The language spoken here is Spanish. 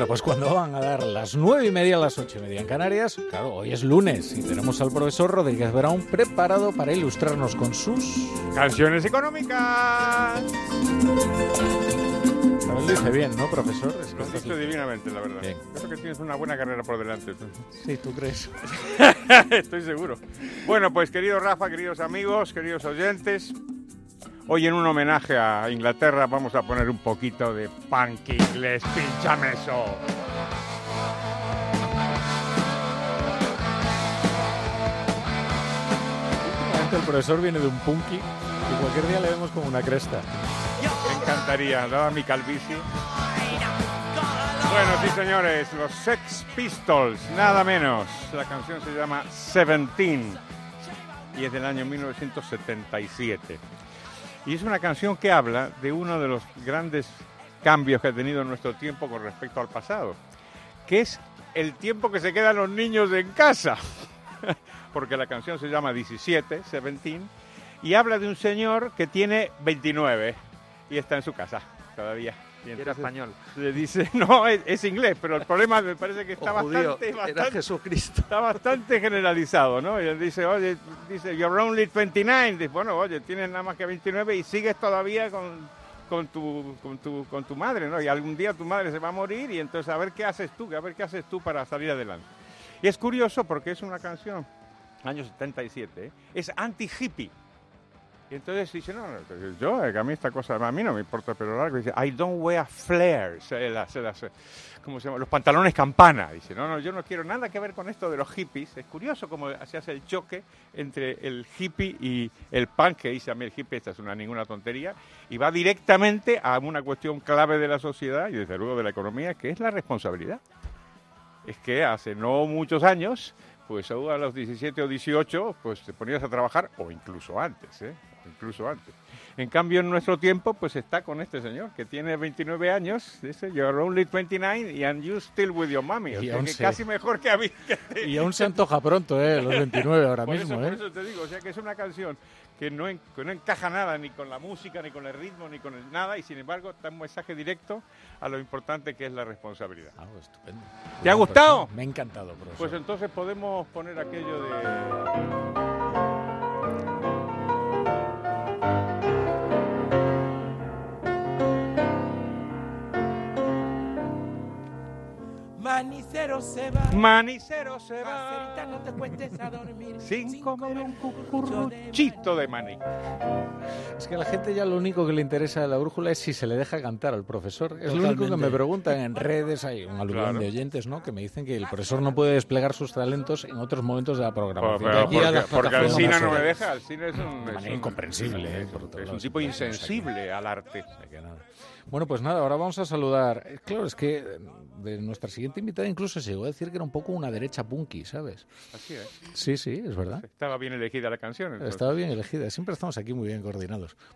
Bueno, pues cuando van a dar las nueve y media, las ocho y media en Canarias, claro, hoy es lunes y tenemos al profesor Rodríguez Brown preparado para ilustrarnos con sus... Canciones económicas. Lo dice bien, ¿no, profesor? Es Lo has dicho divinamente, la verdad. Bien. Creo que tienes una buena carrera por delante. Sí, ¿tú crees? Estoy seguro. Bueno, pues querido Rafa, queridos amigos, queridos oyentes, hoy en un homenaje a Inglaterra vamos a poner un poquito de punk inglés, pinchame eso. El profesor viene de un punky y cualquier día le vemos como una cresta. Me encantaría, dada mi calvicie. Bueno, sí, señores, los Sex Pistols, nada menos. La canción se llama Seventeen y es del año 1977. Y es una canción que habla de uno de los grandes cambios que ha tenido nuestro tiempo con respecto al pasado, que es el tiempo que se quedan los niños en casa. Porque la canción se llama 17, 17, y habla de un señor que tiene 29 y está en su casa todavía. Y era español. le dice, no, es, es inglés, pero el problema me parece que está judío. bastante, Era bastante, Jesucristo. está bastante generalizado, ¿no? Y él dice, oye, dice, you're only 29. Dice, bueno, oye, tienes nada más que 29 y sigues todavía con, con, tu, con, tu, con tu madre, ¿no? Y algún día tu madre se va a morir y entonces a ver qué haces tú, a ver qué haces tú para salir adelante. Y es curioso porque es una canción, año 77, ¿eh? es anti-hippie. Y entonces dice, no, no, yo, eh, a mí esta cosa, a mí no me importa pero largo. Dice, I don't wear flares, las- las, eh, ¿cómo se llama? Los pantalones campana. Dice, no, no, yo no quiero nada que ver con esto de los hippies. Es curioso cómo se hace el choque entre el hippie y el punk, que dice a mí el hippie, esta es una ninguna tontería, y va directamente a una cuestión clave de la sociedad y desde luego de la economía, que es la responsabilidad es que hace no muchos años, pues a los 17 o 18, pues te ponías a trabajar, o incluso antes, ¿eh? Incluso antes. En cambio, en nuestro tiempo, pues está con este señor que tiene 29 años, dice, you're only 29 y and you still with your mommy. O sea, que se- casi mejor que a mí. que- Y aún se antoja pronto, ¿eh? Los 29 ahora por mismo, eso, ¿eh? por eso te digo, o sea que es una canción que no, en- que no encaja nada ni con la música, ni con el ritmo, ni con el nada, y sin embargo da un mensaje directo a lo importante que es la responsabilidad. Ah, estupendo. ¿Te ha gustado? pues, me ha encantado, profesor. Pues entonces podemos poner aquello de... Manicero se va. Manicero se Caserita, va no te cuestes a dormir. sin comer un cucuruchito de maní. Es que a la gente ya lo único que le interesa de la brújula es si se le deja cantar al profesor. Es lo único que Totalmente. me preguntan en redes. Hay un aluvión Claro. de oyentes ¿no? que me dicen que el profesor no puede desplegar sus talentos en otros momentos de la programación. Pero De aquí a porque, porque Alcina no me deja, Alcina es un... De es un- incomprensible, ¿eh? es- por otro es un tipo pero, insensible al arte. O sea que nada. Bueno, pues nada, ahora vamos a saludar. Eh, Claro, es que eh, de nuestra siguiente invitada incluso se llegó a decir que era un poco una derecha punky, ¿sabes? Así es. Sí, sí, es verdad. Estaba bien elegida la canción. entonces. Estaba bien elegida. Siempre estamos aquí muy bien coordinados.